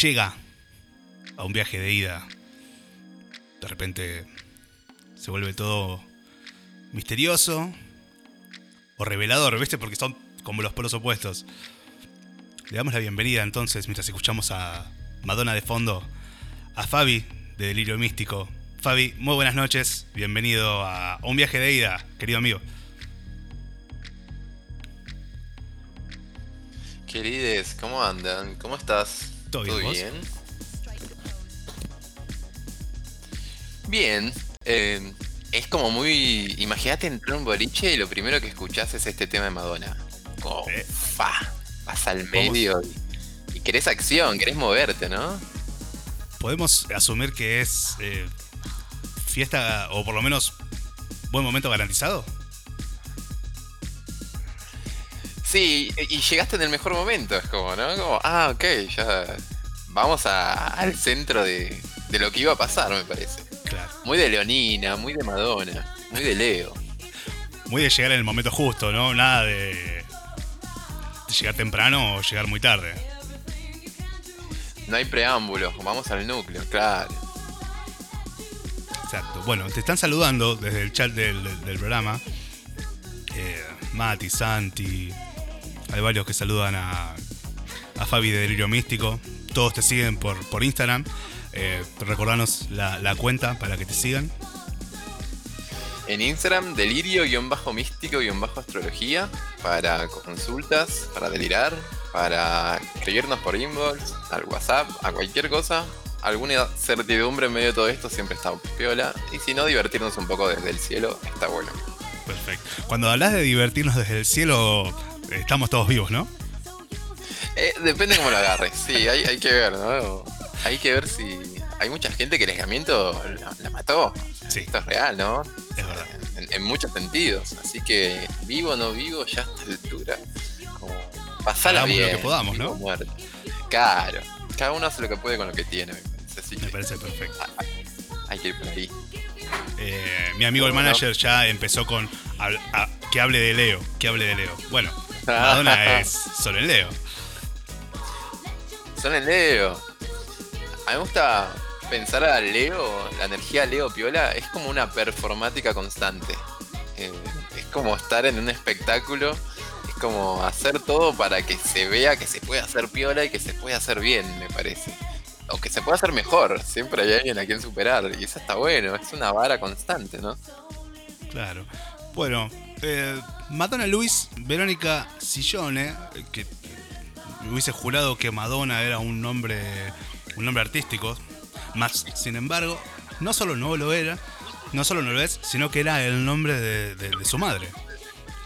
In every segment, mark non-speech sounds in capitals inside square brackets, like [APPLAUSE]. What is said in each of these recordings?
llega a un viaje de ida, de repente se vuelve todo misterioso o revelador, ¿viste? Porque son como los polos opuestos. Le damos la bienvenida entonces, mientras escuchamos a Madonna de fondo, a Fabi de Delirio Místico. Fabi, muy buenas noches, bienvenido a un viaje de ida, querido amigo. Querides, ¿cómo andan? ¿Cómo estás? ¿Todo bien? bien? Bien. eh, es como muy. Imagínate entrar a un boliche y lo primero que escuchás es este tema de Madonna. Como, vas al medio y, y querés acción, querés moverte, ¿no? Podemos asumir que es eh, fiesta o por lo menos buen momento garantizado. Sí, y llegaste en el mejor momento, es como, ¿no? Como, ah, ok, ya. Vamos a- al centro de, de lo que iba a pasar, me parece. Claro. Muy de Leonina, muy de Madonna, muy de Leo. Muy de llegar en el momento justo, ¿no? Nada de, llegar temprano o llegar muy tarde. No hay preámbulos, vamos al núcleo, claro. Exacto. Bueno, te están saludando desde el chat del, del- del programa. Eh, Mati, Santi. Hay varios que saludan a, a Fabi de Delirio Místico. Todos te siguen por, por Instagram. Eh, recordanos la, la cuenta para que te sigan. En Instagram, delirio-místico-astrología para consultas, para delirar, para escribirnos por inbox, al WhatsApp, a cualquier cosa. Alguna certidumbre en medio de todo esto siempre está piola. Y si no, divertirnos un poco desde el cielo está bueno. Perfecto. Cuando hablas de divertirnos desde el cielo, estamos todos vivos, ¿no? Eh, depende cómo lo agarres. Sí, hay, hay que ver, ¿no? Hay que ver si. Hay mucha gente que el aislamiento la, la mató. Sí, Esto es real, ¿no? es verdad. en, en muchos sentidos. Así que vivo o no vivo, ya a esta altura. Como pasala Hagamos lo bien. que podamos, ¿no? Claro. Cada uno hace lo que puede con lo que tiene, me parece. Así Me que parece perfecto. hay que ir por ahí. Eh, mi amigo el manager ya empezó con a- que hable de Leo, que hable de Leo. Bueno, Madonna [LAUGHS] es solo en Leo. Son el Leo. A mí me gusta pensar a Leo, la energía Leo Piola, es como una performática constante. Eh, es como estar en un espectáculo, es como hacer todo para que se vea que se puede hacer Piola y que se puede hacer bien, me parece. O que se puede hacer mejor, siempre hay alguien a quien superar, y eso está bueno, es una vara constante, ¿no? Claro. Bueno, eh, Madonna Luis, Verónica Sillone, que hubiese jurado que Madonna era un nombre, un nombre artístico, más sin embargo, no solo no lo era, no solo no lo es, sino que era el nombre de, de- su madre.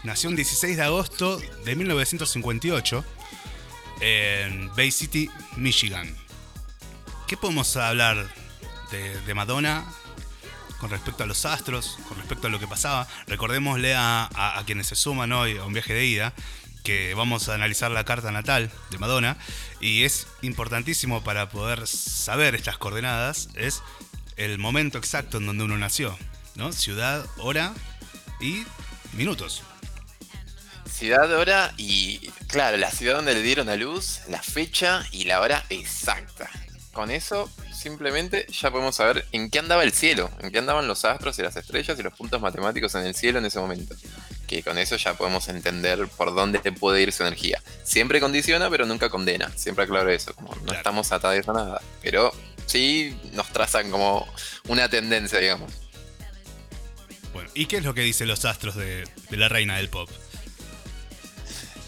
Nació un 16 de agosto de 1958 en Bay City, Michigan. ¿Qué podemos hablar de Madonna con respecto a los astros, con respecto a lo que pasaba. Recordémosle a, a- quienes se suman hoy a un viaje de ida que vamos a analizar la carta natal de Madonna y es importantísimo para poder saber estas coordenadas es el momento exacto en donde uno nació, ¿no? Ciudad, hora y minutos. Ciudad, hora y, claro, la ciudad donde le dieron a luz, la fecha y la hora exacta. Con eso, simplemente ya podemos saber en qué andaba el cielo, en qué andaban los astros y las estrellas y los puntos matemáticos en el cielo en ese momento. Que con eso ya podemos entender por dónde puede ir su energía. Siempre condiciona, pero nunca condena. Siempre aclaro eso, como no Claro. estamos atados a nada. Pero sí nos trazan como una tendencia, digamos. Bueno, ¿y qué es lo que dicen los astros de, de la reina del pop?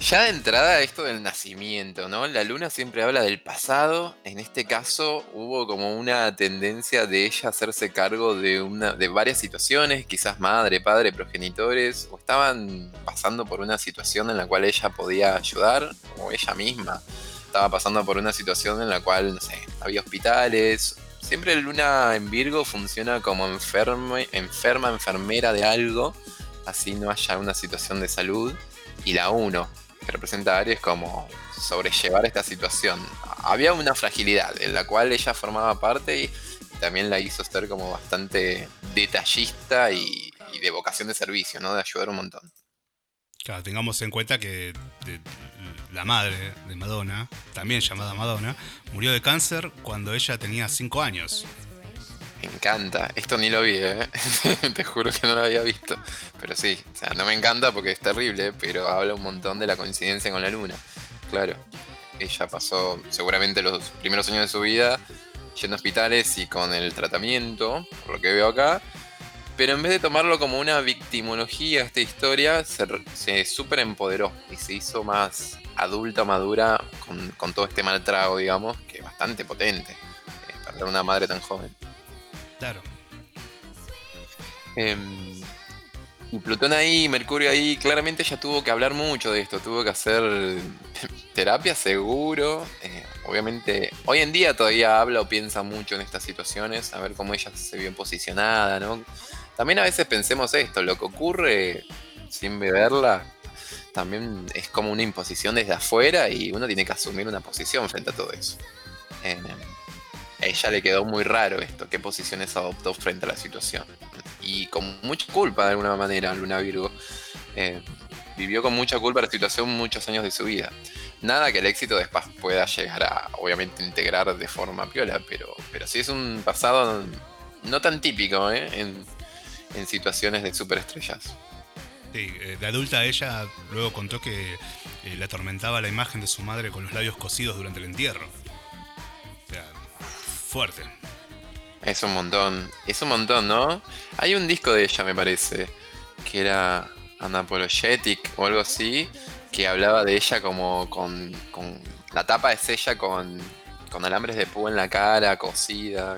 Ya de entrada esto del nacimiento, ¿no? La luna siempre habla del pasado. En este caso hubo como una tendencia de ella hacerse cargo de una de varias situaciones, quizás madre, padre, progenitores, o estaban pasando por una situación en la cual ella podía ayudar, o ella misma estaba pasando por una situación en la cual, no sé, había hospitales. Siempre la luna en Virgo funciona como enferme, enferma, enfermera de algo, así no haya una situación de salud. Y la 1, que representa a Aries como sobrellevar esta situación. Había una fragilidad en la cual ella formaba parte y también la hizo ser como bastante detallista y, de vocación de servicio, ¿no? De ayudar un montón. Claro, tengamos en cuenta que la madre de Madonna, también llamada Madonna, murió de cáncer cuando ella tenía 5 años. Me encanta. Esto ni lo vi, ¿eh? [LAUGHS] Te juro que no lo había visto. Pero sí, o sea, no me encanta porque es terrible, pero habla un montón de la coincidencia con la luna. Claro. Ella pasó seguramente los primeros años de su vida yendo a hospitales y con el tratamiento, por lo que veo acá. Pero en vez de tomarlo como una victimología esta historia, se, se super empoderó y se hizo más adulta, madura, con, todo este mal trago, digamos, que es bastante potente. Eh, para una madre tan joven. Claro. Em, y Plutón ahí, Mercurio ahí, claramente ella tuvo que hablar mucho de esto, tuvo que hacer [LAUGHS] terapia seguro. Eh, obviamente, hoy en día todavía habla o piensa mucho en estas situaciones, a ver cómo ella se vio posicionada, ¿no? También a veces pensemos esto, lo que ocurre sin beberla también es como una imposición desde afuera y uno tiene que asumir una posición frente a todo eso. A ella le quedó muy raro esto, qué posiciones adoptó frente a la situación. Y con mucha culpa de alguna manera, Luna Virgo. Eh, vivió con mucha culpa la situación muchos años de su vida. Nada que el éxito después pueda llegar a, obviamente, integrar de forma piola, pero, pero sí es un pasado no tan típico ¿eh? en, situaciones de superestrellas. Eh, de adulta ella luego contó que eh, le atormentaba la imagen de su madre con los labios cosidos durante el entierro. O sea, Es un montón, es un montón, ¿no? Hay un disco de ella, me parece, que era Anapologetic o algo así, que hablaba de ella como con, con la tapa es ella con, con alambres de púa en la cara, cosida.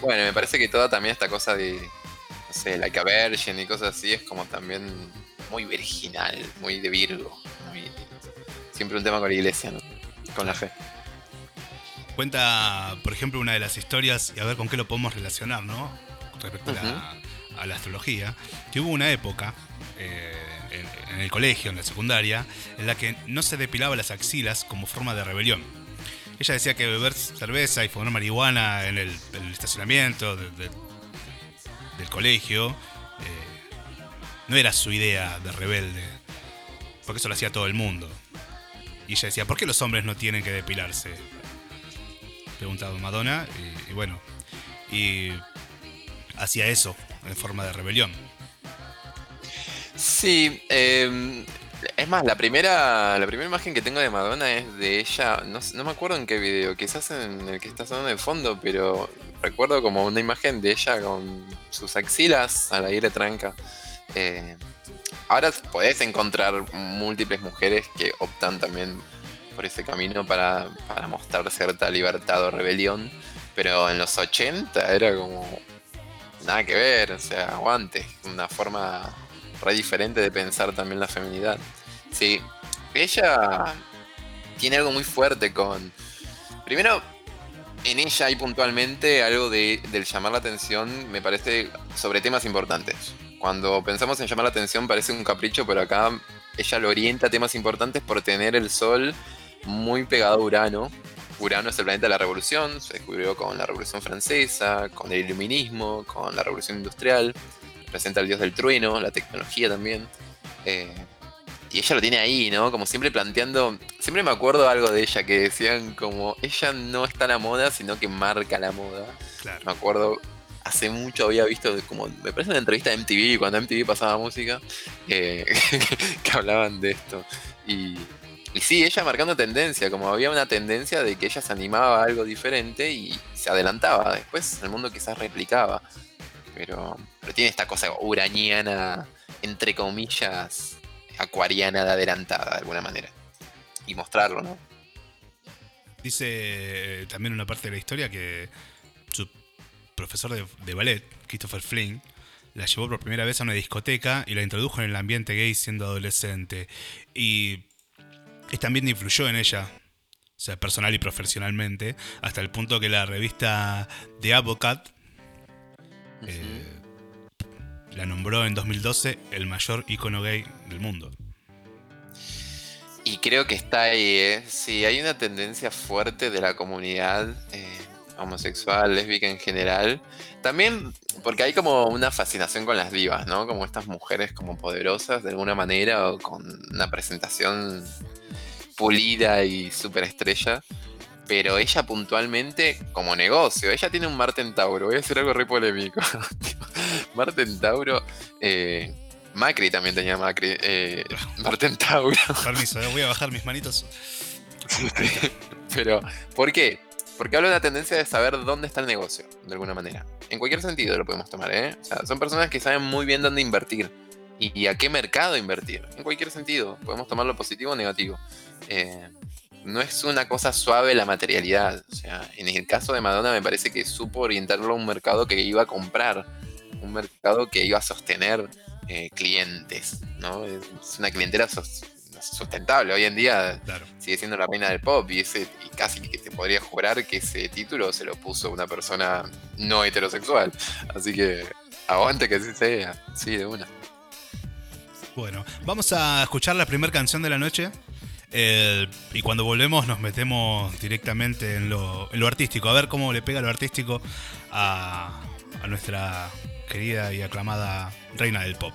Bueno, me parece que toda también esta cosa de, no sé, Like a Virgin y cosas así, es como también muy virginal, muy de Virgo. Siempre un tema con la iglesia, ¿no? Con la fe. Cuenta, por ejemplo, una de las historias, y a ver con qué lo podemos relacionar, ¿no? Respecto a, la, astrología, que hubo una época eh, en, en, el colegio, en la secundaria, en la que no se depilaba las axilas como forma de rebelión. Ella decía que beber cerveza y fumar marihuana en el, estacionamiento de, del colegio, eh, no era su idea de rebelde, porque eso lo hacía todo el mundo. Y ella decía, ¿por qué los hombres no tienen que depilarse? Preguntaba Madonna, y, bueno, y hacía eso en forma de rebelión. Sí, em, es más, la primera, la primera imagen que tengo de Madonna es de ella, no, no me acuerdo en qué video, quizás en el que está sonando de fondo, pero recuerdo como una imagen de ella con sus axilas al aire tranca. Eh, ahora podés encontrar múltiples mujeres que optan también por ese camino para, mostrar cierta libertad o rebelión, pero en los 80 era como nada que ver, o sea, aguante, una forma re diferente de pensar también la feminidad. Sí, ella tiene algo muy fuerte con... Primero, en ella hay puntualmente algo de, del llamar la atención, me parece, sobre temas importantes. Cuando pensamos en llamar la atención parece un capricho, pero acá ella lo orienta a temas importantes por tener el Sol muy pegado a Urano. Urano es el planeta de la revolución, se descubrió con la revolución francesa, con el iluminismo, con la revolución industrial, representa al dios del trueno, la tecnología también. Eh, y ella lo tiene ahí, ¿no? Como siempre planteando. Siempre me acuerdo algo de ella que decían como ella no está a la moda, sino que marca la moda. Claro. Me acuerdo, hace mucho había visto como. Me parece una entrevista de MTV, cuando MTV pasaba música, eh, [LAUGHS] que hablaban de esto. Y, y sí, ella marcando tendencia, como había una tendencia de que ella se animaba a algo diferente y se adelantaba. Después el mundo quizás replicaba. Pero, pero tiene esta cosa uraniana, entre comillas, acuariana de adelantada de alguna manera. Y mostrarlo, ¿no? Dice eh, también una parte de la historia que su profesor de, ballet, Christopher Flynn, la llevó por primera vez a una discoteca y la introdujo en el ambiente gay siendo adolescente. Y este ambiente influyó en ella, o sea, personal y profesionalmente, hasta el punto que la revista The Advocate la nombró en 2012 el mayor icono gay del mundo. Y creo que está ahí, ¿eh? Sí, hay una tendencia fuerte de la comunidad. Eh, homosexual, lésbica en general. También porque hay como una fascinación con las divas, ¿no? Como estas mujeres como poderosas de alguna manera o con una presentación pulida y súper estrella. Pero ella puntualmente, como negocio, ella tiene un Marten Tauro. Voy a decir algo re polémico. [LAUGHS] Marten Tauro. Eh, Macri también tenía Macri. Eh, Marten Tauro. Permiso, eh, voy a bajar mis manitos. [LAUGHS] Pero, ¿por qué? Porque hablo de la tendencia de saber dónde está el negocio, de alguna manera. En cualquier sentido lo podemos tomar, ¿eh? O sea, son personas que saben muy bien dónde invertir y a qué mercado invertir. En cualquier sentido, podemos tomarlo positivo o negativo. Eh, no es una cosa suave la materialidad. O sea, en el caso de Madonna me parece que supo orientarlo a un mercado que iba a comprar, un mercado que iba a sostener eh, clientes, ¿no? Es una clientela sustentable. Hoy en día sigue siendo la reina del pop y, ese, y casi que te podría que ese título se lo puso una persona no heterosexual. Así que aguante que así sea. Sí, de una. Bueno, vamos a escuchar la primera canción de la noche. y cuando volvemos nos metemos directamente en lo, artístico, a ver cómo le pega lo artístico a nuestra querida y aclamada reina del pop.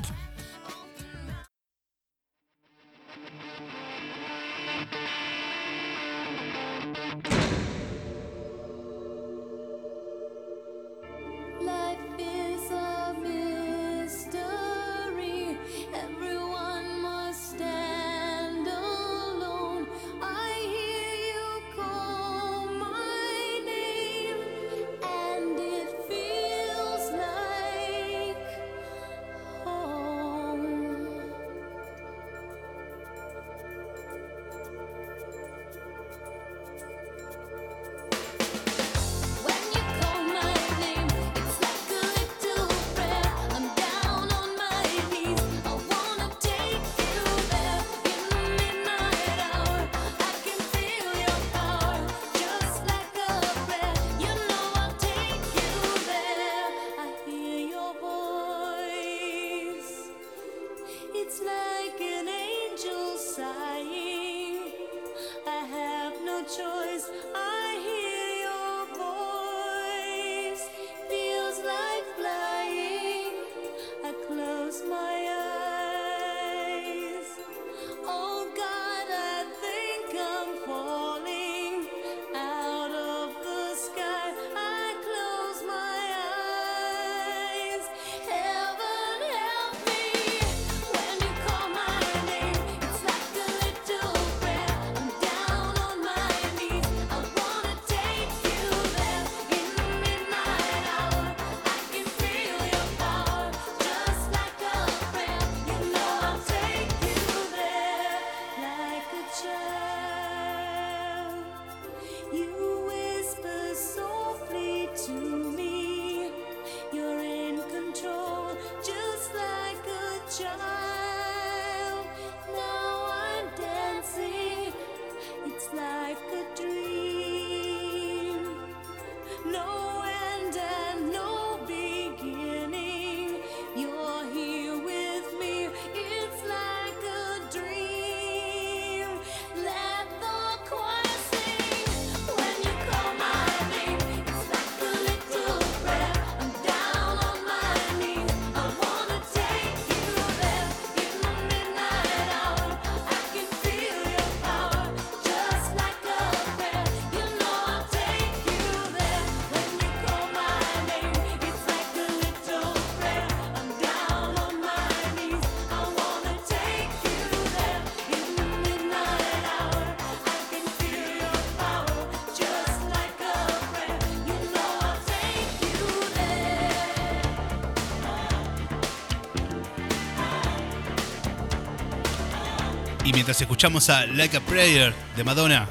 Mientras escuchamos a Like a Prayer de Madonna,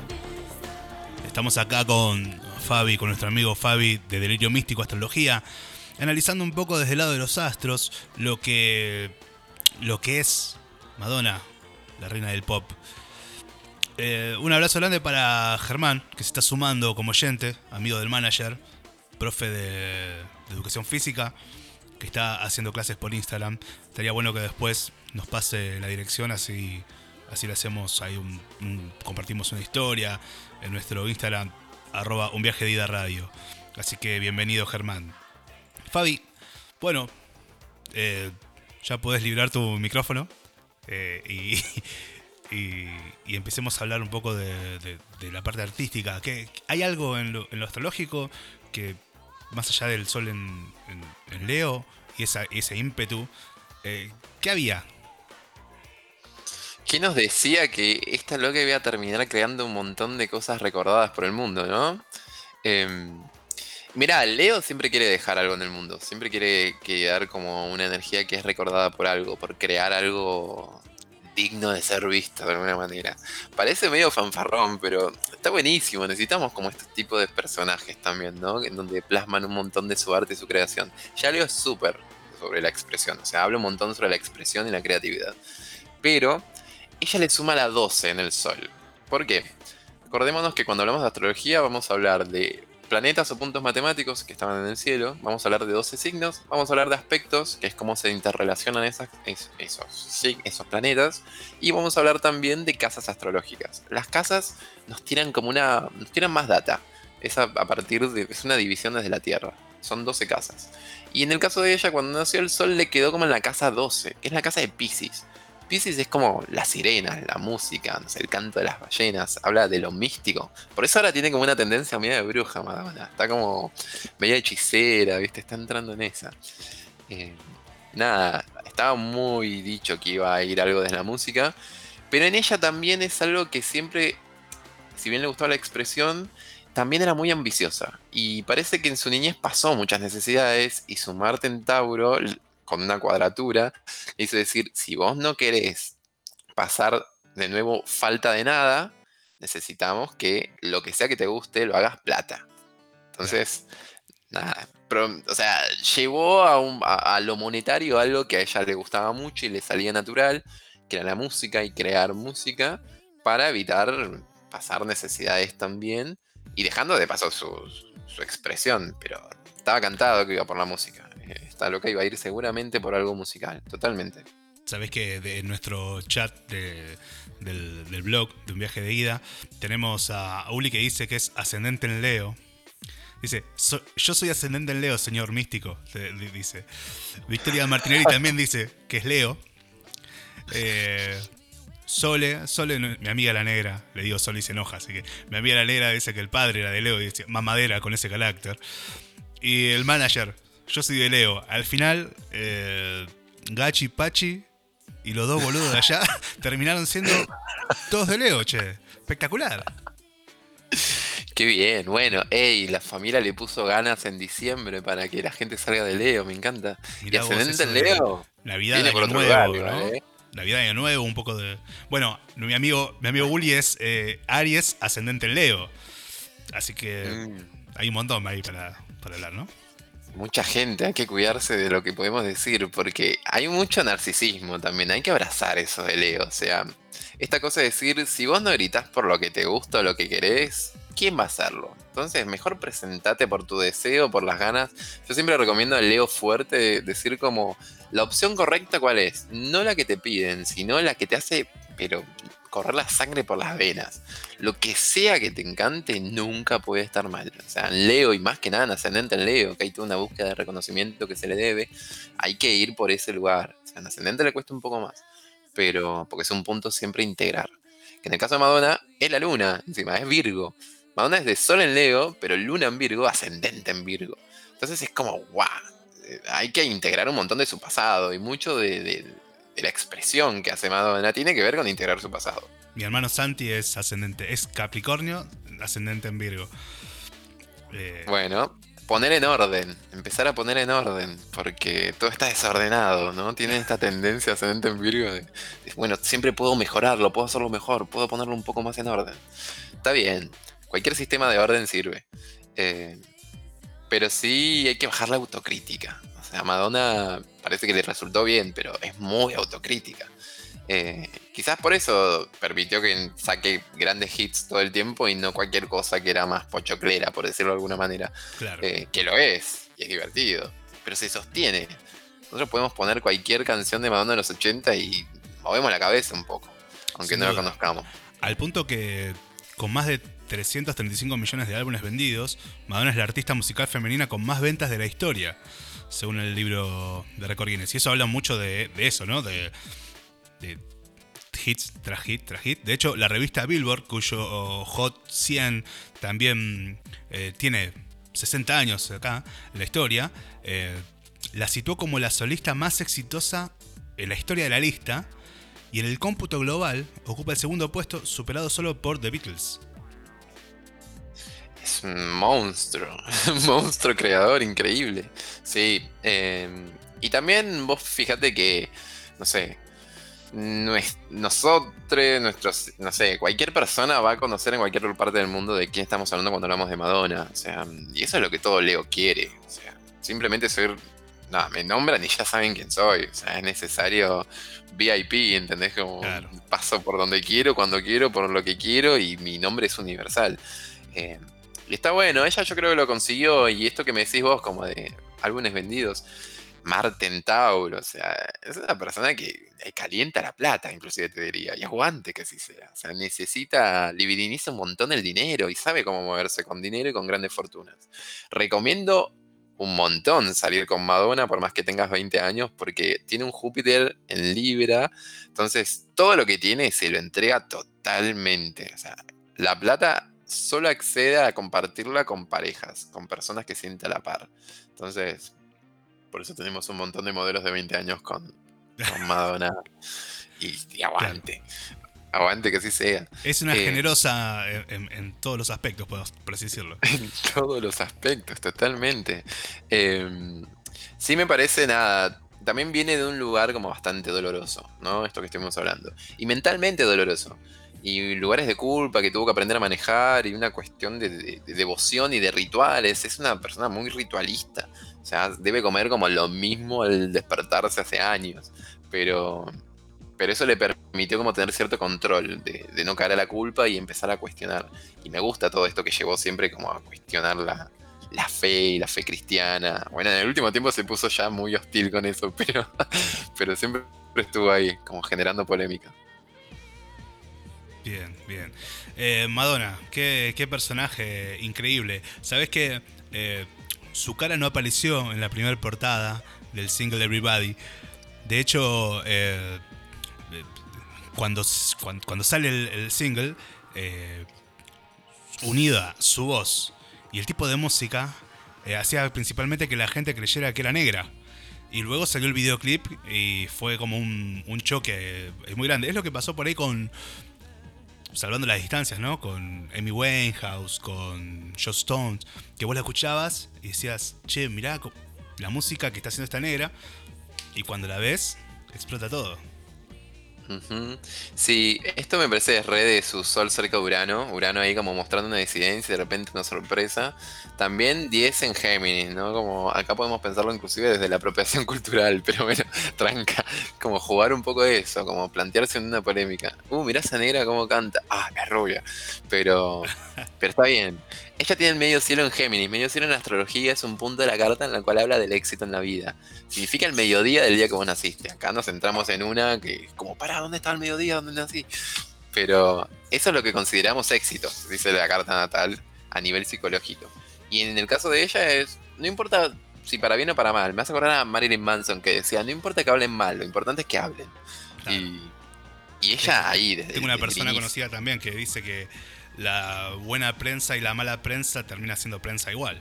estamos acá con Fabi, con nuestro amigo Fabi de Delirio Místico Astrología, analizando un poco desde el lado de los astros lo que, lo que es Madonna, la reina del pop. Eh, un abrazo grande para Germán, que se está sumando como oyente, amigo del manager, profe de educación física, que está haciendo clases por Instagram. Estaría bueno que después nos pase la dirección así Así le hacemos ahí un, compartimos una historia en nuestro Instagram, arroba un viaje de radio. Así que bienvenido Germán. Fabi, bueno, eh, ya puedes librar tu micrófono eh, [LAUGHS] y, y, empecemos a hablar un poco de, la parte artística. ¿Qué, ¿Hay algo en lo, astrológico que, más allá del sol en, Leo y esa, ese ímpetu, eh, ¿qué había? ¿Qué nos decía que esta loca iba a terminar creando un montón de cosas recordadas por el mundo, no? Eh, Mira, Leo siempre quiere dejar algo en el mundo, siempre quiere quedar como una energía que es recordada por algo, por crear algo digno de ser visto de alguna manera. Parece medio fanfarrón, pero está buenísimo. Necesitamos como este tipo de personajes también, ¿no? En donde plasman un montón de su arte y su creación. Ya Leo es súper sobre la expresión, o sea, habla un montón sobre la expresión y la creatividad. Pero ella le suma la 12 en el sol. ¿Por qué? Recordémonos que cuando hablamos de astrología vamos a hablar de planetas o puntos matemáticos que estaban en el cielo, vamos a hablar de 12 signos, vamos a hablar de aspectos, que es cómo se interrelacionan esos, esos planetas, y vamos a hablar también de casas astrológicas. Las casas nos tiran como una. nos tiran más data. Es a, partir es una división desde la Tierra. Son 12 casas. Y en el caso de ella, cuando nació el Sol, le quedó como en la casa 12, que es la casa de Pisces. Es como la sirena, la música, el canto de las ballenas, habla de lo místico. Por eso ahora tiene como una tendencia media de bruja, Madonna. Está como media hechicera, ¿viste? Está entrando en esa. Eh, nada, estaba muy dicho que iba a ir algo de la música, pero en ella también es algo que siempre, si bien le gustaba la expresión, también era muy ambiciosa. Y parece que en su niñez pasó muchas necesidades y su Marte en Tauro con una cuadratura, hizo decir, si vos no querés pasar de nuevo falta de nada, necesitamos que lo que sea que te guste lo hagas plata. Entonces, nada, o sea, llevó a, a, lo monetario algo que a ella le gustaba mucho y le salía natural, que era la música y crear música, para evitar pasar necesidades también y dejando de paso su, su expresión, pero estaba cantado que iba por la música está loca y va a ir seguramente por algo musical, totalmente. Sabes que en nuestro chat del, blog de un viaje de ida tenemos a Uli que dice que es ascendente en Leo. Dice, yo soy ascendente en Leo, señor místico. Dice. Victoria Martinelli también dice que es Leo. Eh, Sole, Sole, mi amiga la negra, le digo Sole y se enoja, así que mi amiga la negra dice que el padre era de Leo y dice, más madera con ese carácter. Y el manager, yo soy de Leo. Al final, eh, Gachi, Pachi y los dos boludos de allá [LAUGHS] terminaron siendo todos de Leo, che. Espectacular. Qué bien, bueno, ey, la familia le puso ganas en diciembre para que la gente salga de Leo, me encanta. y ascendente en Leo. Navidad de Año Nuevo, ¿no? ¿eh? Navidad de Año Nuevo, un poco de. Bueno, mi amigo, mi amigo Uli es eh, Aries, ascendente en Leo. Así que mm. hay un montón ahí para, para hablar, ¿no? Mucha gente, hay que cuidarse de lo que podemos decir, porque hay mucho narcisismo también, hay que abrazar eso de Leo, o sea, esta cosa de decir, si vos no gritas por lo que te gusta o lo que querés, ¿quién va a hacerlo? Entonces, mejor presentate por tu deseo, por las ganas. Yo siempre recomiendo al Leo fuerte decir como, la opción correcta cuál es, no la que te piden, sino la que te hace, pero correr la sangre por las venas. Lo que sea que te encante nunca puede estar mal. O sea, en Leo y más que nada en Ascendente en Leo, que hay toda una búsqueda de reconocimiento que se le debe, hay que ir por ese lugar. O sea, en Ascendente le cuesta un poco más, pero porque es un punto siempre integrar. Que en el caso de Madonna es la luna, encima es Virgo. Madonna es de Sol en Leo, pero Luna en Virgo, ascendente en Virgo. Entonces es como, guau, hay que integrar un montón de su pasado y mucho de la expresión que hace Madonna tiene que ver con integrar su pasado. Mi hermano Santi es ascendente, es Capricornio, ascendente en Virgo. Eh, bueno, poner en orden, empezar a poner en orden, porque todo está desordenado, ¿no? Tiene esta tendencia ascendente en Virgo de, bueno, siempre puedo mejorarlo, puedo hacerlo mejor, puedo ponerlo un poco más en orden. Está bien, cualquier sistema de orden sirve. Eh, pero sí hay que bajar la autocrítica a Madonna parece que le resultó bien, pero es muy autocrítica. Eh, quizás por eso permitió que saque grandes hits todo el tiempo y no cualquier cosa que era más pochoclera, por decirlo de alguna manera. Eh, que lo es, y es divertido, pero se sostiene. Nosotros podemos poner cualquier canción de Madonna de los 80 y movemos la cabeza un poco, aunque no la conozcamos. Al punto que con más de 335 millones de álbumes vendidos, Madonna es la artista musical femenina con más ventas de la historia, según el libro de Record Guinness. Y eso habla mucho de, eso, ¿no? De, hits tras hit tras hit. De hecho, la revista Billboard, cuyo Hot 100 también eh, tiene 60 años acá en la historia, eh, la situó como la solista más exitosa en la historia de la lista y en el cómputo global ocupa el segundo puesto superado solo por The Beatles. Es un monstruo, [LAUGHS] un monstruo creador increíble. Sí, em, y también vos fíjate que, no sé, nosotros, nuestros, no sé, cualquier persona va a conocer en cualquier parte del mundo de quién estamos hablando cuando hablamos de Madonna. O sea, y eso es lo que todo Leo quiere. O sea, simplemente ser no, me nombran y ya saben quién soy. O sea, es necesario VIP, ¿entendés? Como paso por donde quiero, cuando quiero, por lo que quiero y mi nombre es universal. Eh, está bueno, ella yo creo que lo consiguió y esto que me decís vos como de álbumes vendidos. Marten Tauro, o sea, es una persona que calienta la plata, inclusive te diría, y aguante que así sea. O sea, necesita, libidiniza un montón el dinero y sabe cómo moverse con dinero y con grandes fortunas. Recomiendo un montón salir con Madonna, por más que tengas 20 años, porque tiene un Júpiter en Libra. Entonces, todo lo que tiene se lo entrega totalmente. O sea, la plata solo accede a compartirla con parejas, con personas que sienten a la par. Entonces, por eso tenemos un montón de modelos de 20 años con, [LAUGHS] Madonna. Y, aguante. Aguante que así sea. Es una eh, generosa en, todos los aspectos, por así decirlo. [LAUGHS] En todos los aspectos, totalmente. Em, sí me parece nada. También viene de un lugar como bastante doloroso, ¿no? Esto que estuvimos hablando. Y mentalmente doloroso. Y lugares de culpa que tuvo que aprender a manejar y una cuestión de devoción y de rituales. Es una persona muy ritualista. O sea, debe comer como lo mismo al despertarse hace años. Pero pero eso le permitió como tener cierto control de, no caer a la culpa y empezar a cuestionar. Y me gusta todo esto que llevó siempre como a cuestionar la, fe y la fe cristiana. Bueno, en el último tiempo se puso ya muy hostil con eso, [LAUGHS] pero, pero siempre estuvo ahí, como generando polémica. Bien, bien. Eh, Madonna, qué, personaje increíble. Sabes que eh, su cara no apareció en la primera portada del single Everybody. De hecho, eh, cuando, cuando, sale el, single, eh, unida su voz y el tipo de música, hacía principalmente que la gente creyera que era negra. Y luego salió el videoclip y fue como un, un choque muy grande. Es lo que pasó por ahí con, salvando las distancias, ¿no? Con Amy Winehouse, con Joe Stone, que vos la escuchabas y decías, che, mirá la música que está haciendo esta negra. Y cuando la ves, explota todo. Sí, esto me parece re de su sol cerca de Urano. Urano ahí como mostrando una disidencia y de repente una sorpresa. También 10 en Géminis, ¿no? Como acá podemos pensarlo inclusive desde la apropiación [LAUGHS] cultural, pero bueno, [LAUGHS] tranca. Como jugar un poco de eso, como plantearse en una polémica. Uh, mirá esa negra cómo canta. Ah, es rubia. Pero, pero está bien. Ella tiene el medio cielo en Géminis. Medio cielo en astrología es un punto de la carta en la cual habla del éxito en la vida. Significa el mediodía del día que vos naciste. Acá nos centramos en una que, como, para, ¿dónde está el mediodía? ¿Dónde nací? Pero eso es lo que consideramos éxito, dice la carta natal a nivel psicológico. Y en el caso de ella es, no importa si para bien o para mal. Me hace acordar a Marilyn Manson que decía, no importa que hablen mal, lo importante es que hablen. Y, ella ahí desde Tengo una persona conocida también que dice que la buena prensa y la mala prensa termina siendo prensa igual.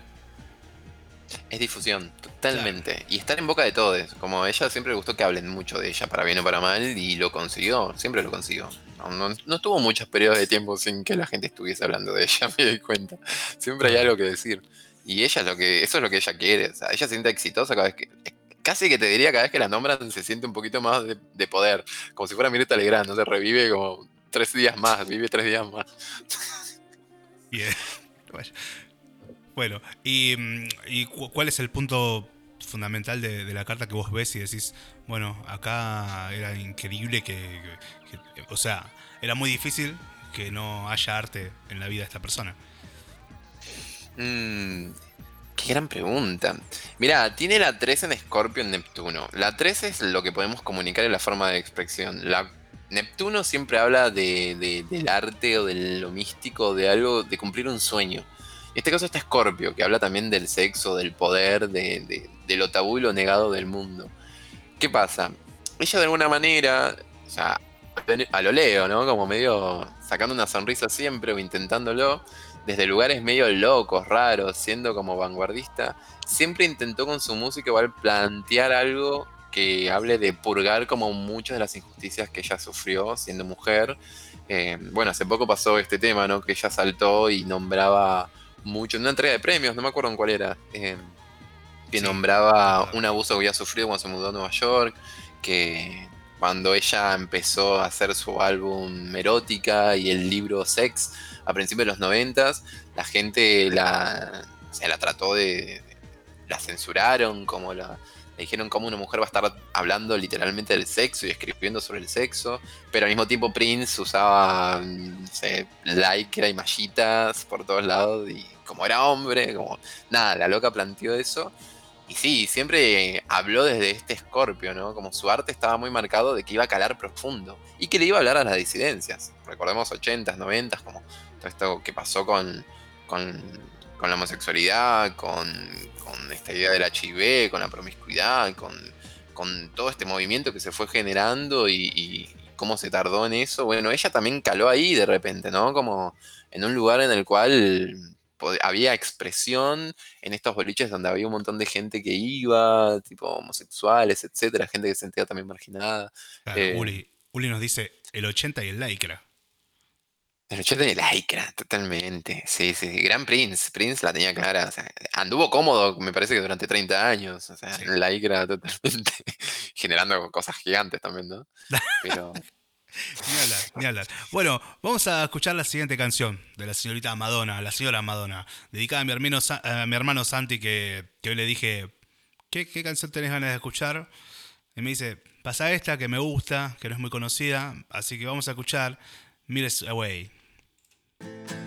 Es difusión, totalmente. Y estar en boca de todos. Como a ella siempre le gustó que hablen mucho de ella, para bien o para mal, y lo consiguió, siempre lo consiguió. No, no, tuvo muchos periodos de tiempo sin que la gente estuviese hablando de ella, [LAUGHS] me doy cuenta. Siempre hay algo que decir. Y ella es lo que, eso es lo que ella quiere. O sea, ella se siente exitosa cada vez que. Casi que te diría cada vez que la nombran se siente un poquito más de, poder. Como si fuera Mirta Legrand, no se revive como tres días más, vive tres días más. Bien. [LAUGHS] Bueno, ¿y, cuál es el punto fundamental de, la carta que vos ves y decís, bueno, acá era increíble que, o sea, era muy difícil que no haya arte en la vida de esta persona? Mm, qué gran pregunta. Mira, tiene la 3 en Escorpio en Neptuno. La 3 es lo que podemos comunicar en la forma de expresión. La Neptuno siempre habla de, del arte o de lo místico, de algo, de cumplir un sueño. En este caso está Escorpio, que habla también del sexo, del poder, de, de, lo tabú y lo negado del mundo. ¿Qué pasa? Ella de alguna manera, o sea, a lo leo, ¿no? Como medio sacando una sonrisa siempre o intentándolo, desde lugares medio locos, raros, siendo como vanguardista, siempre intentó con su música igual plantear algo que hable de purgar como muchas de las injusticias que ella sufrió siendo mujer. Eh, bueno, hace poco pasó este tema, ¿no? Que ella saltó y nombraba mucho, en una entrega de premios, no me acuerdo en cuál era, eh, que nombraba un abuso que había sufrido cuando se mudó a Nueva York, que cuando ella empezó a hacer su álbum Erótica y el libro Sex a principios de los noventas, la gente la, se la trató de, la censuraron, como la, dijeron cómo una mujer va a estar hablando literalmente del sexo y escribiendo sobre el sexo, pero al mismo tiempo Prince usaba, no sé, lycra y mallitas por todos lados y como era hombre, como nada, la loca planteó eso y sí, siempre habló desde este escorpio, ¿no? Como su arte estaba muy marcado de que iba a calar profundo y que le iba a hablar a las disidencias. Recordemos 80s, 90 como todo esto que pasó con, con, la homosexualidad, con, esta idea del HIV, con la promiscuidad, con, todo este movimiento que se fue generando y, y cómo se tardó en eso. Bueno, ella también caló ahí de repente, ¿no? Como en un lugar en el cual había expresión en estos boliches donde había un montón de gente que iba, tipo homosexuales, etcétera, gente que se sentía también marginada. Eh, Uli, nos dice el 80 y el Lycra. El 80 y el Lycra, totalmente. Sí, sí. Gran Prince. Prince la tenía clara. anduvo cómodo, me parece que durante 30 años. O sea, el Lycra [LAUGHS] totalmente. generando cosas gigantes también, ¿no? Pero. [LAUGHS] Ni hablar, ni hablar. Bueno, vamos a escuchar la siguiente canción de la señorita Madonna, la señora Madonna, dedicada a mi hermano, a mi hermano Santi, que, que hoy le dije, ¿qué, ¿qué, canción tenés ganas de escuchar? Y me dice, pasa esta que me gusta, que no es muy conocida, así que vamos a escuchar Miles Away. Thank you.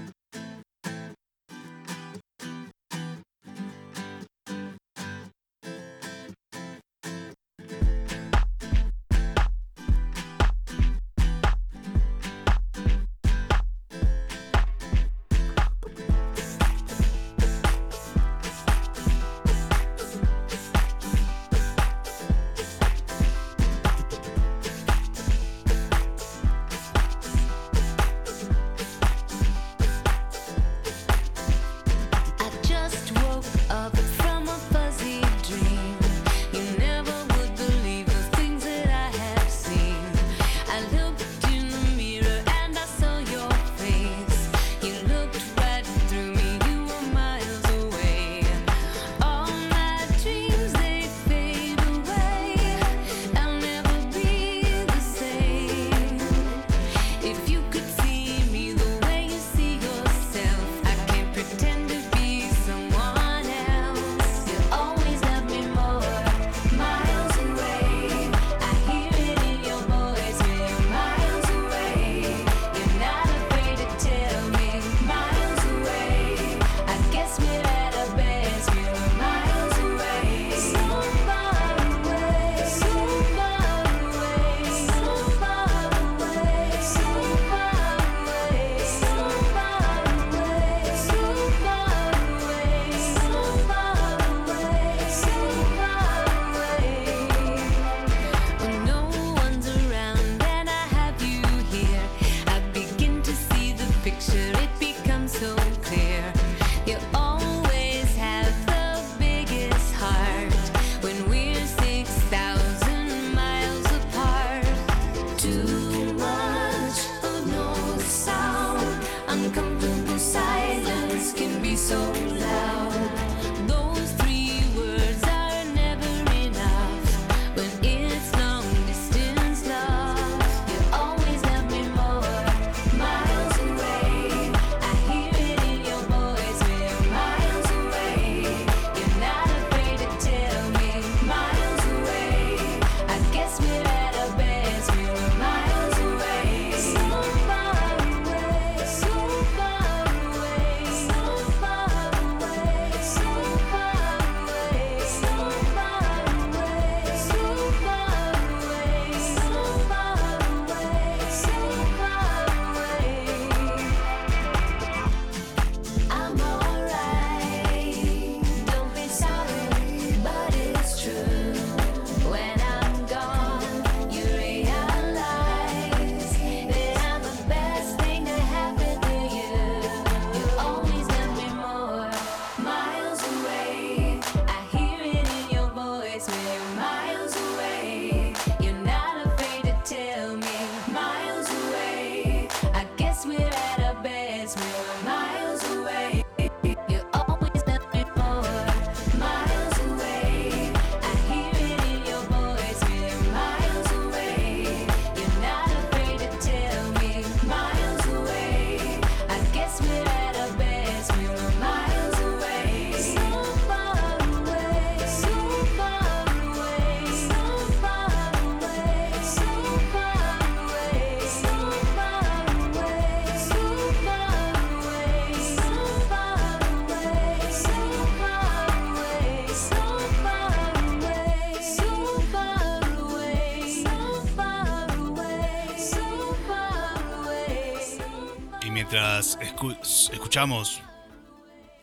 Escuchamos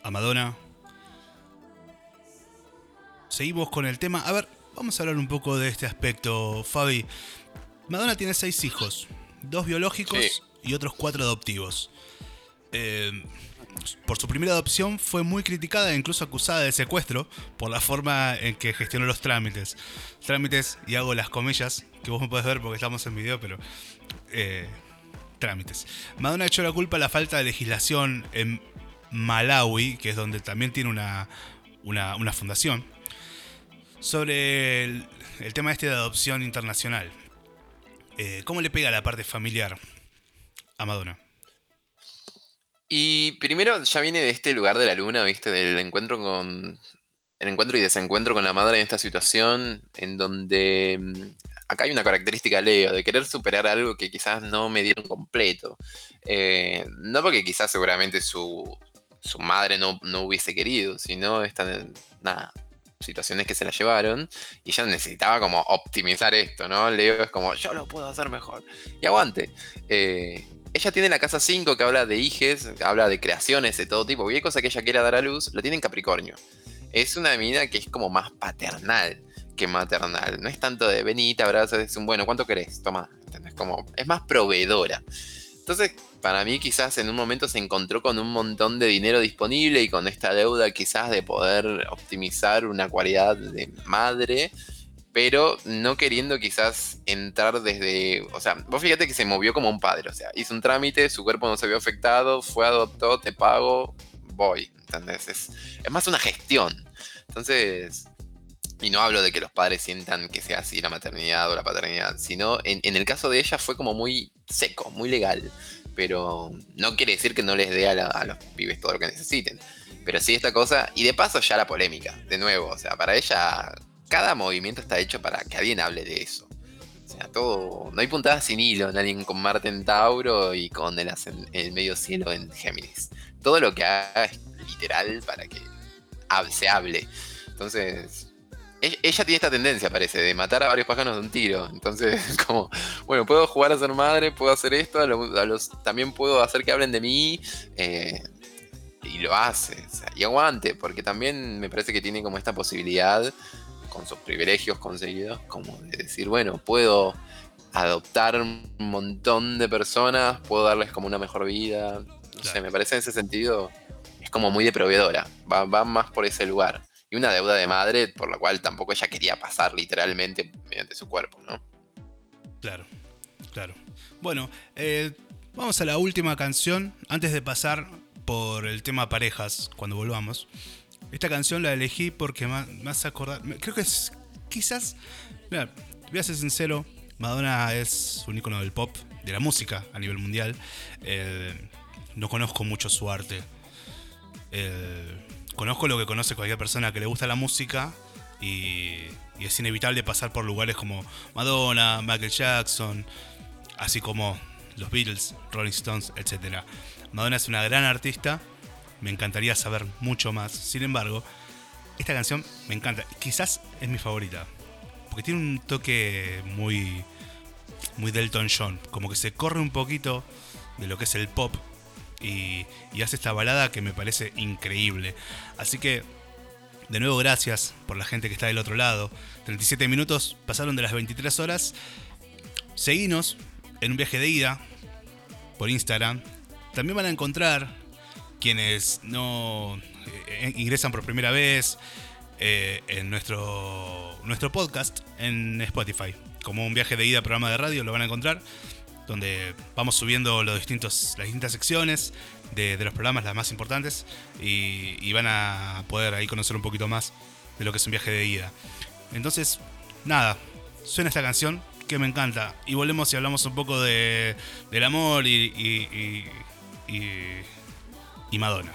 a Madonna, seguimos con el tema. A ver, vamos a hablar un poco de este aspecto, Fabi. Madonna tiene seis hijos, dos biológicos y otros cuatro adoptivos. Eh, por su primera adopción fue muy criticada e incluso acusada de secuestro por la forma en que gestionó los trámites. Trámites, y hago las comillas, que vos me podés ver porque estamos en video, pero... Eh, trámites. Madonna echó la culpa a la falta de legislación en Malawi, que es donde también tiene una, una, fundación, sobre el, tema este de adopción internacional. Eh, ¿Cómo le pega la parte familiar a Madonna? Y primero ya viene de este lugar de la luna, ¿viste? Del encuentro con. El encuentro y desencuentro con la madre en esta situación, en donde mm, acá hay una característica Leo, de querer superar algo que quizás no me dieron completo. Eh, no porque quizás seguramente su, su madre no, no, hubiese querido, sino están, nada, situaciones que se la llevaron y ella necesitaba como optimizar esto, ¿no? Leo es como, yo lo puedo hacer mejor. Y aguante. Eh, ella tiene la casa 5 que habla de hijes, habla de creaciones de todo tipo. Cualquier cosa que ella quiera dar a luz, la tiene en Capricornio. Es una mina que es como más paternal que maternal. No es tanto de venite, abrazas, es un bueno, ¿cuánto querés? Toma. Como, es más proveedora. Entonces, para mí quizás en un momento se encontró con un montón de dinero disponible y con esta deuda quizás de poder optimizar una cualidad de madre pero no queriendo quizás entrar desde, o sea, vos fíjate que se movió como un padre, o sea, hizo un trámite, su cuerpo no se vio afectado, fue adoptado, te pago, voy, ¿entendés? Es, es más una gestión. Entonces, y no hablo de que los padres sientan que sea así la maternidad o la paternidad, sino en, el caso de ella fue como muy seco, muy legal, pero no quiere decir que no les dé a, a los pibes todo lo que necesiten. Pero sí esta cosa, y de paso ya la polémica, de nuevo, o sea, para ella cada movimiento está hecho para que alguien hable de eso. O sea, todo. No hay puntadas sin hilo en alguien con Marte en Tauro y con el, el medio cielo en Géminis. Todo lo que haga es literal para que se hable. Entonces. E-, ella tiene esta tendencia, parece, de matar a varios pájaros de un tiro. Entonces, [LAUGHS] como, bueno, puedo jugar a ser madre, puedo hacer esto, a los, también puedo hacer que hablen de mí. Eh, y lo hace. y aguante, porque también me parece que tiene como esta posibilidad con sus privilegios conseguidos, como de decir, bueno, puedo adoptar un montón de personas, puedo darles como una mejor vida. No sé, me parece en ese sentido, es como muy de proveedora, va, va, más por ese lugar. Y una deuda de madre por la cual tampoco ella quería pasar literalmente mediante su cuerpo, ¿no? Claro, claro. Bueno, eh, vamos a la última canción, antes de pasar por el tema parejas, cuando volvamos. Esta canción la elegí porque más, más acordar. Creo que es. Quizás. Mira, voy a ser sincero. Madonna es un icono del pop, de la música a nivel mundial. Eh, no conozco mucho su arte. Eh, conozco lo que conoce cualquier persona que le gusta la música. Y, es inevitable pasar por lugares como Madonna, Michael Jackson, así como los Beatles, Rolling Stones, etc. Madonna es una gran artista me encantaría saber mucho más. Sin embargo, esta canción me encanta. Quizás es mi favorita. Porque tiene un toque muy. Muy Delton John. Como que se corre un poquito de lo que es el pop. Y, hace esta balada que me parece increíble. Así que. De nuevo, gracias por la gente que está del otro lado. 37 minutos pasaron de las 23 horas. Seguinos en un viaje de ida por Instagram. También van a encontrar quienes no eh, ingresan por primera vez eh, en nuestro, nuestro podcast en Spotify. Como un viaje de ida programa de radio lo van a encontrar, donde vamos subiendo los distintos, las distintas secciones de, los programas, las más importantes, y, van a poder ahí conocer un poquito más de lo que es un viaje de ida. Entonces, nada, suena esta canción que me encanta. Y volvemos y hablamos un poco de, del amor y y Madonna.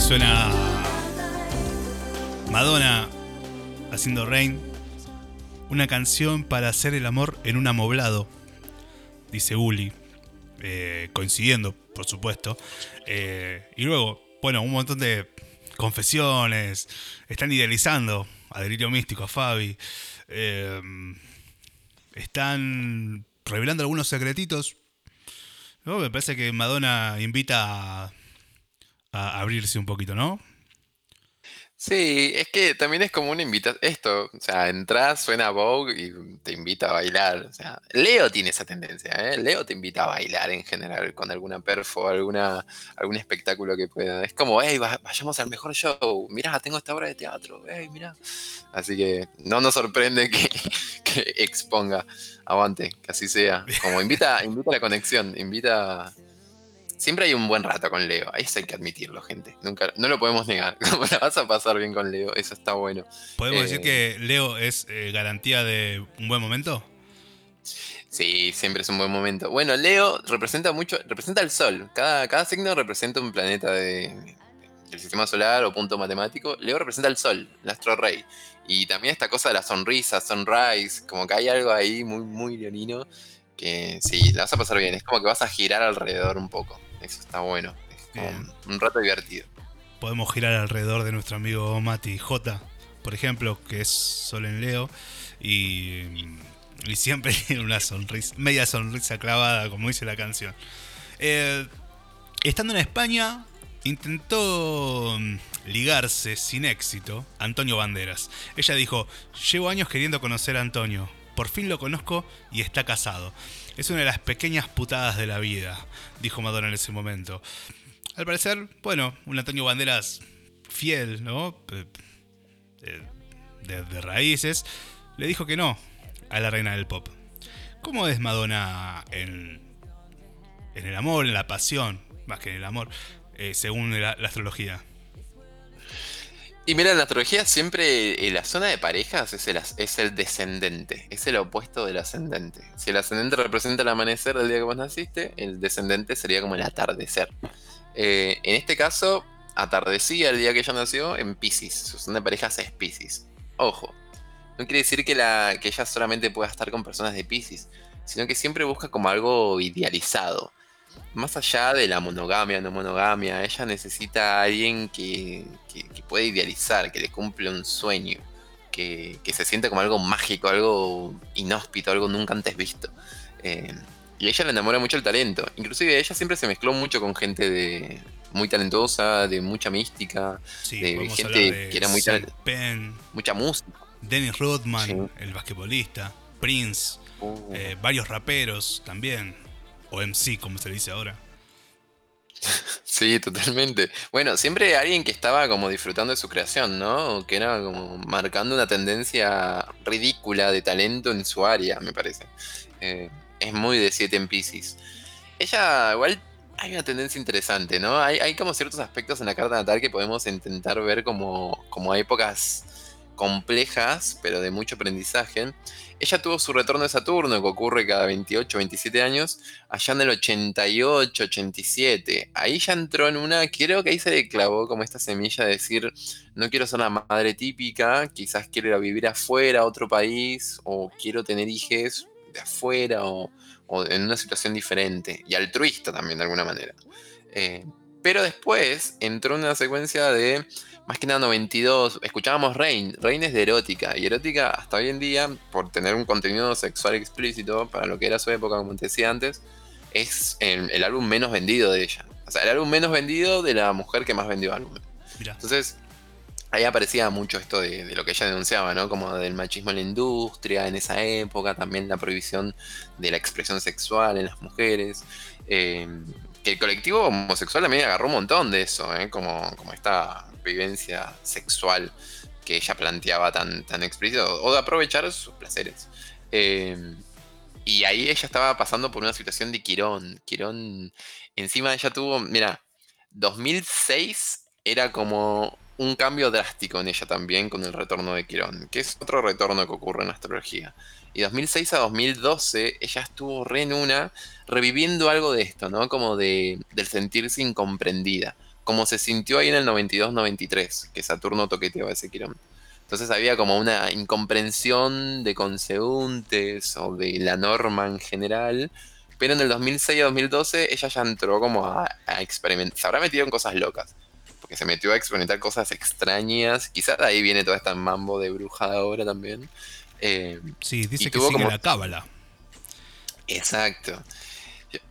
Suena Madonna haciendo Rain. Una canción para hacer el amor en un amoblado, dice Uli. eh, coincidiendo, por supuesto. Eh, y luego, bueno, un montón de confesiones. Están idealizando a Delirio Místico, a Fabi. Eh, están revelando algunos secretitos. Me parece que Madonna invita a, a abrirse un poquito, ¿no? Sí, es que también es como una invitación. Esto, o sea, entras, suena Vogue y te invita a bailar. O sea, Leo tiene esa tendencia, ¿eh? Leo te invita a bailar en general con alguna perfo, alguna, algún espectáculo que pueda. Es como, hey, va- vayamos al mejor show. Mirá, tengo esta obra de teatro. Hey, mirá. Así que no nos sorprende que, [LAUGHS] que exponga. Aguante, que así sea. Como invita, invita a la conexión, invita. Siempre hay un buen rato con Leo, eso hay que admitirlo, gente. Nunca, no lo podemos negar. [LAUGHS] Como la vas a pasar bien con Leo, eso está bueno. ¿Podemos Eh, decir que Leo es eh, garantía de un buen momento? Sí, siempre es un buen momento. Bueno, Leo representa mucho, representa el Sol. Cada, cada signo representa un planeta de, del sistema solar o punto matemático. Leo representa el Sol, el astro rey. Y también esta cosa de la sonrisa, sunrise, como que hay algo ahí muy, muy leonino que sí, la vas a pasar bien. Es como que vas a girar alrededor un poco. Eso está bueno. Es como un rato divertido. Podemos girar alrededor de nuestro amigo Mati J. por ejemplo, que es Sol en Leo, y, y siempre [LAUGHS] tiene una sonrisa, media sonrisa clavada, como dice la canción. Eh, estando en España, intentó mm, ligarse sin éxito a Antonio Banderas. Ella dijo, llevo años queriendo conocer a Antonio, por fin lo conozco y está casado. Es una de las pequeñas putadas de la vida, dijo Madonna en ese momento. Al parecer, bueno, un Antonio Banderas fiel, ¿no? Eh, De, de raíces, le dijo que no a la reina del pop. ¿Cómo es Madonna en, en el amor, en la pasión, más que en el amor, eh, según la, la astrología? Y mira, en la astrología siempre eh, la zona de parejas es el, descendente, es el opuesto del ascendente. Si el ascendente representa el amanecer del día que vos naciste, el descendente sería como el atardecer. Eh, en este caso, atardecía el día que ella nació en Pisces, su zona de parejas es Pisces. Ojo, no quiere decir que, la, que ella solamente pueda estar con personas de Pisces, sino que siempre busca como algo idealizado. Más allá de la monogamia, no monogamia, ella necesita a alguien que, que, que pueda idealizar, que le cumple un sueño, que, que se siente como algo mágico, algo inhóspito, algo nunca antes visto. Eh, y ella le enamora mucho el talento. Inclusive ella siempre se mezcló mucho con gente de muy talentosa, de mucha mística, Sí, De gente de que era muy Sean tal- Penn, mucha música. Dennis Rodman, Sí. el basquetbolista, Prince, Uh, eh, varios raperos también, o MC como se dice ahora. Sí, totalmente. Bueno, siempre alguien que estaba como disfrutando de su creación, ¿no? Que era como marcando una tendencia ridícula de talento en su área, me parece. Eh, es muy de 7 en Pisces. Ella, igual, hay una tendencia interesante, ¿no? Hay, hay como ciertos aspectos en la carta natal que podemos intentar ver como, como épocas complejas, pero de mucho aprendizaje. Ella tuvo su retorno de Saturno, que ocurre cada 28, 27 años, allá en el 88, 87. Ahí ya entró en una, creo que ahí se le clavó como esta semilla de decir, no quiero ser una madre típica, quizás quiero ir a vivir afuera, a otro país, o quiero tener hijos de afuera, o, o en una situación diferente, y altruista también de alguna manera. Eh, pero después entró en una secuencia de, más que nada 92, escuchábamos Rain, Rain es de erótica, y erótica hasta hoy en día, por tener un contenido sexual explícito para lo que era su época, como te decía antes, es el, el álbum menos vendido de ella. O sea, el álbum menos vendido de la mujer que más vendió álbum. Mira, Entonces, ahí aparecía mucho esto de, de lo que ella denunciaba, ¿no? Como del machismo en la industria en esa época, también la prohibición de la expresión sexual en las mujeres. eh, que el colectivo homosexual también agarró un montón de eso, ¿eh? Como, como esta vivencia sexual que ella planteaba tan, tan explícito, o de aprovechar sus placeres. Eh, y ahí ella estaba pasando por una situación de Quirón. Quirón, encima ella tuvo, mira, 2006 era como un cambio drástico en ella también con el retorno de Quirón, que es otro retorno que ocurre en astrología. Y 2006 a 2012 ella estuvo re en una, reviviendo algo de esto, ¿no? Como de, del sentirse incomprendida, como se sintió ahí en el 92-93, que Saturno toqueteaba ese Quirón. Entonces había como una incomprensión de conseuntes o de la norma en general. Pero en el 2006 a 2012 ella ya entró como a, a experimentar. Se habrá metido en cosas locas. Porque se metió a experimentar cosas extrañas. Quizás de ahí viene toda esta mambo de bruja de ahora también. Eh, sí, dice que sigue como- la cábala. Exacto.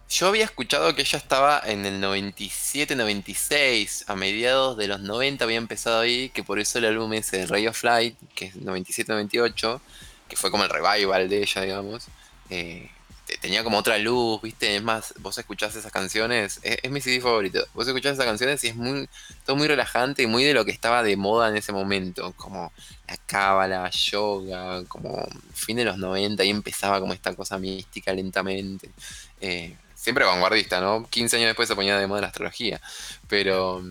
Yo, había escuchado que ella estaba en el 97, 96, a mediados de los 90 había empezado ahí, que por eso el álbum ese, Ray of Light, que es 97, 98, que fue como el revival de ella, digamos, eh, te- tenía como otra luz, ¿viste? Es más, vos escuchás esas canciones, es, mi CD favorito, vos escuchás esas canciones y es muy, todo muy relajante y muy de lo que estaba de moda en ese momento, como la cábala, yoga, como fin de los 90, ahí empezaba como esta cosa mística lentamente. Eh, siempre vanguardista, ¿no? 15 años después se ponía de moda la astrología. Pero,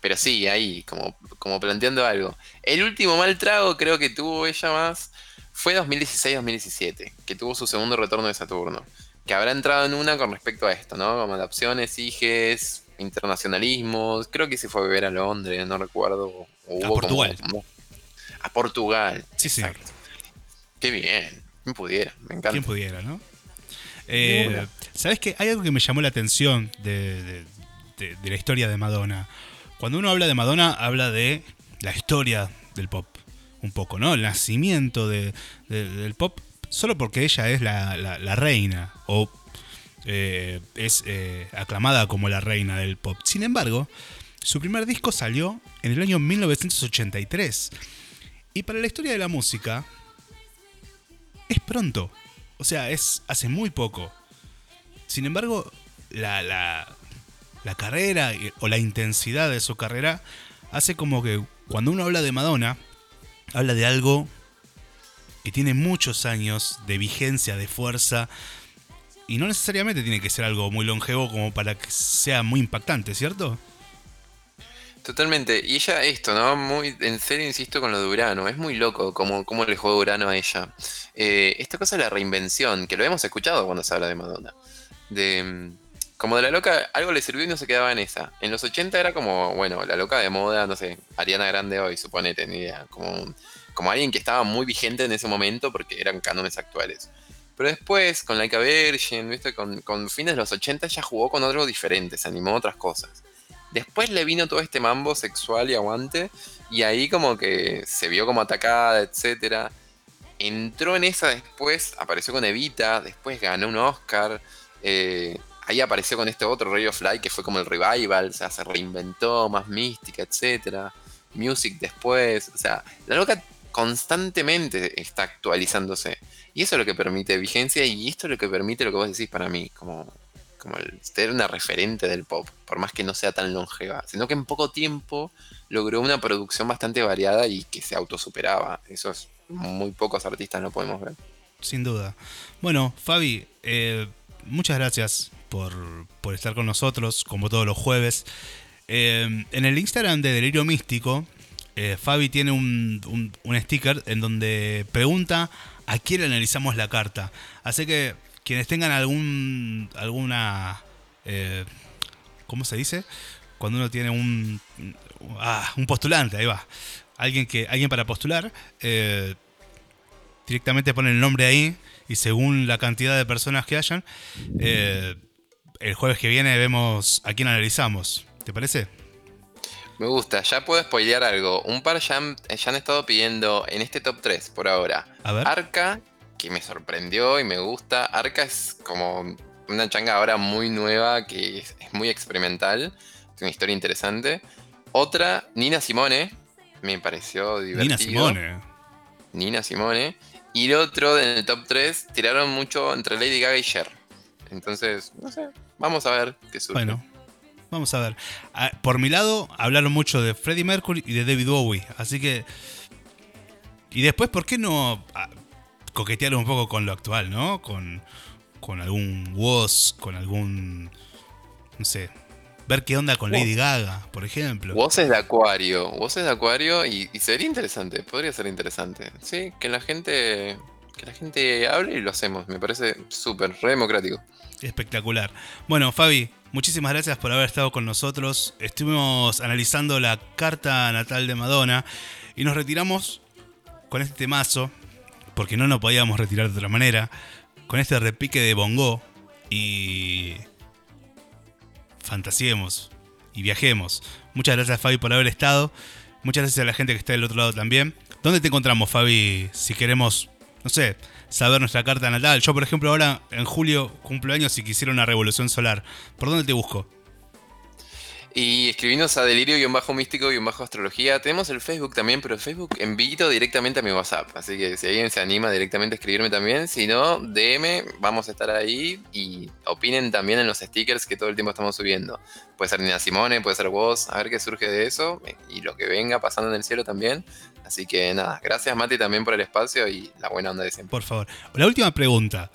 pero sí, ahí, como, como planteando algo. El último mal trago creo que tuvo ella más fue 2016-2017, que tuvo su segundo retorno de Saturno. Que habrá entrado en una con respecto a esto, ¿no? Como adopciones, hijes, internacionalismos. Creo que se fue a beber a Londres, no recuerdo. o hubo como- Portugal. como- a Portugal. Sí, señor. exacto. Qué bien. ¿Quién pudiera? Me encanta. Quien pudiera, ¿no? Eh. ¿Sabes qué? Hay algo que me llamó la atención de, la historia de Madonna. Cuando uno habla de Madonna, habla de la historia del pop. un poco, ¿no? El nacimiento de- de- del pop, solo porque ella es la reina, o eh, es eh, aclamada como la reina del pop. Sin embargo, su primer disco salió en el año 1983. Y para la historia de la música, es pronto. O sea, es hace muy poco. Sin embargo, la, la, la carrera o la intensidad de su carrera hace como que cuando uno habla de Madonna, habla de algo que tiene muchos años de vigencia, de fuerza, y no necesariamente tiene que ser algo muy longevo como para que sea muy impactante, ¿cierto? Totalmente. Y ella esto, ¿no? Muy, en serio insisto con lo de Urano. Es muy loco cómo, cómo le juega Urano a ella. Eh, esta cosa de la reinvención, que lo hemos escuchado cuando se habla de Madonna. De, mm, como de la loca, algo le sirvió y no se quedaba en esa. En los 80 era como, bueno, la loca de moda, no sé, Ariana Grande hoy, suponete, ni idea. Como, como alguien que estaba muy vigente en ese momento porque eran cánones actuales. Pero después, con Like a Virgin, ¿viste? Con, con fines de los 80 ella jugó con algo diferente, se animó a otras cosas. Después le vino todo este mambo sexual y aguante, y ahí como que se vio como atacada, etc. Entró en esa después, apareció con Evita, después ganó un Oscar, eh, ahí apareció con este otro of Light que fue como el revival, o sea, se reinventó, más mística, etc. Music después, o sea, la loca constantemente está actualizándose. Y eso es lo que permite vigencia y esto es lo que permite lo que vos decís para mí, como, como el ser una referente del pop, por más que no sea tan longeva, sino que en poco tiempo logró una producción bastante variada y que se autosuperaba. Eso es muy pocos artistas lo podemos ver. Sin duda. Bueno, Fabi, eh, muchas gracias por, por estar con nosotros, como todos los jueves. Eh, en el Instagram de Delirio Místico, eh, Fabi tiene un, un- un sticker en donde pregunta a quién analizamos la carta. Así que quienes tengan algún alguna eh, ¿cómo se dice? Cuando uno tiene un ah, un postulante, ahí va. Alguien que alguien para postular, eh, directamente ponen el nombre ahí y según la cantidad de personas que hayan, eh, el jueves que viene vemos a quién analizamos. ¿Te parece? Me gusta, ya puedo spoilear algo. Un par ya han, ya han estado pidiendo en este top 3 por ahora. A ver. Arca, que me sorprendió y me gusta. Arca es como una changa ahora muy nueva que es, es muy experimental. Es una historia interesante. Otra, Nina Simone. Me pareció divertido. Nina Simone. Nina Simone. Y el otro, en el top 3, tiraron mucho entre Lady Gaga y Cher. Entonces, no sé, vamos a ver qué surge. Bueno, vamos a ver. Ah, Por mi lado, hablaron mucho de Freddie Mercury y de David Bowie. Así que. Y después, ¿por qué no ah, coquetear un poco con lo actual, no? Con, con algún Woz, con algún. No sé. Ver qué onda con Woz. Lady Gaga, por ejemplo. Voces de Acuario, voces de Acuario y, y sería interesante, podría ser interesante. Sí, que la gente que la gente hable y lo hacemos, me parece súper, re democrático. Espectacular. Bueno, Fabi, muchísimas gracias por haber estado con nosotros. Estuvimos analizando la carta natal de Madonna y nos retiramos con este temazo, porque no nos podíamos retirar de otra manera, con este repique de bongo y fantasiemos y viajemos. Muchas gracias Fabi por haber estado. Muchas gracias a la gente que está del otro lado también. ¿Dónde te encontramos, Fabi, si queremos, no sé, saber nuestra carta natal? Yo, por ejemplo, ahora en julio cumplo años y quisiera una revolución solar. ¿Por dónde te busco? Y escribinos a delirio-místico-astrología. Tenemos el Facebook también, pero el Facebook invito directamente a mi WhatsApp. Así que si alguien se anima directamente a escribirme también, si no, DM, vamos a estar ahí y opinen también en los stickers que todo el tiempo estamos subiendo. Puede ser Nina Simone, puede ser vos, a ver qué surge de eso y lo que venga pasando en el cielo también. Así que nada, gracias Mati también por el espacio y la buena onda de siempre. Por favor. La última pregunta.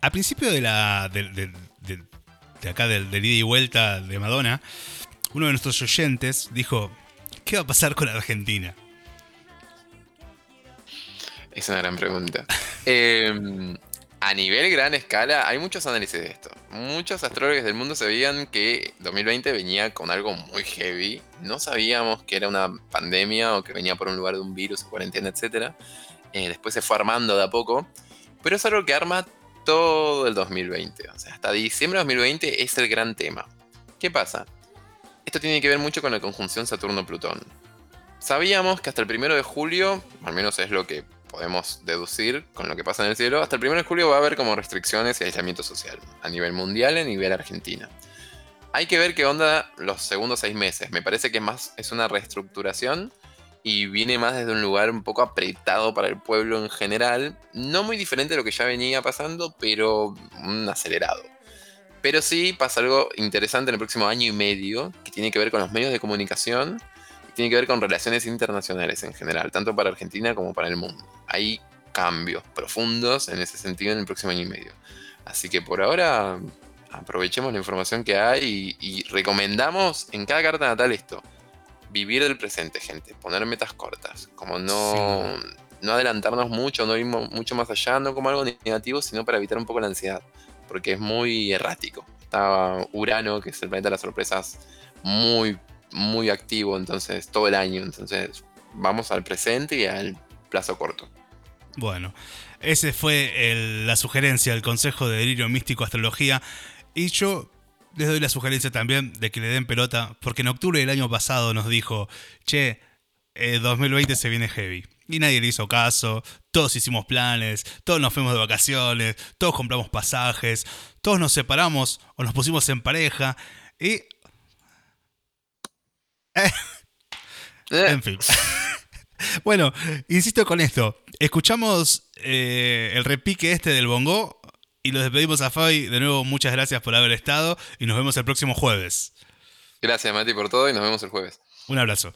Al principio de la. De- acá del, ida y vuelta de Madonna, uno de nuestros oyentes dijo. ¿Qué va a pasar con Argentina? Es una gran pregunta. [LAUGHS] Eh, a nivel gran escala, hay muchos análisis de esto. Muchos astrólogos del mundo sabían que 2020 venía con algo muy heavy. No sabíamos que era una pandemia o que venía por un lugar de un virus cuarentena, etc. después se fue armando de a poco. Pero es algo que arma todo el 2020. O sea, hasta diciembre de 2020 es el gran tema. ¿Qué pasa? Esto tiene que ver mucho con la conjunción Saturno-Plutón. sabíamos que hasta el primero de julio, al menos es lo que podemos deducir con lo que pasa en el cielo, hasta el primero de julio va a haber como restricciones y aislamiento social a nivel mundial y a nivel argentina. Hay que ver qué onda los segundos seis meses. Me parece que más es una reestructuración y viene más desde un lugar un poco apretado para el pueblo en general. No muy diferente de lo que ya venía pasando, pero un acelerado. Pero sí pasa algo interesante en el próximo año y medio, que tiene que ver con los medios de comunicación y tiene que ver con relaciones internacionales en general, tanto para Argentina como para el mundo. Hay cambios profundos en ese sentido en el próximo año y medio. Así que por ahora aprovechemos la información que hay y, y recomendamos en cada carta natal esto. Vivir del presente, gente. Poner metas cortas. Como no, no adelantarnos mucho, no ir mucho más allá, no como algo negativo, sino para evitar un poco la ansiedad. Porque es muy errático. Está Urano, que es el planeta de las sorpresas, muy, muy activo, entonces, todo el año. Entonces, vamos al presente y al plazo corto. Bueno, ese fue el- la sugerencia del Consejo de Delirio Místico Astrología. Y yo les doy la sugerencia también de que le den pelota, porque en octubre del año pasado nos dijo, che, eh, 2020 se viene heavy. Y nadie le hizo caso, todos hicimos planes, todos nos fuimos de vacaciones, todos compramos pasajes, todos nos separamos o nos pusimos en pareja. Y, Eh, [LAUGHS] en fin. [LAUGHS] Bueno, insisto con esto. Escuchamos eh, el repique este del bongo y lo despedimos a Fabi. De nuevo, muchas gracias por haber estado y nos vemos el próximo jueves. Gracias, Mati, por todo y nos vemos el jueves. Un abrazo.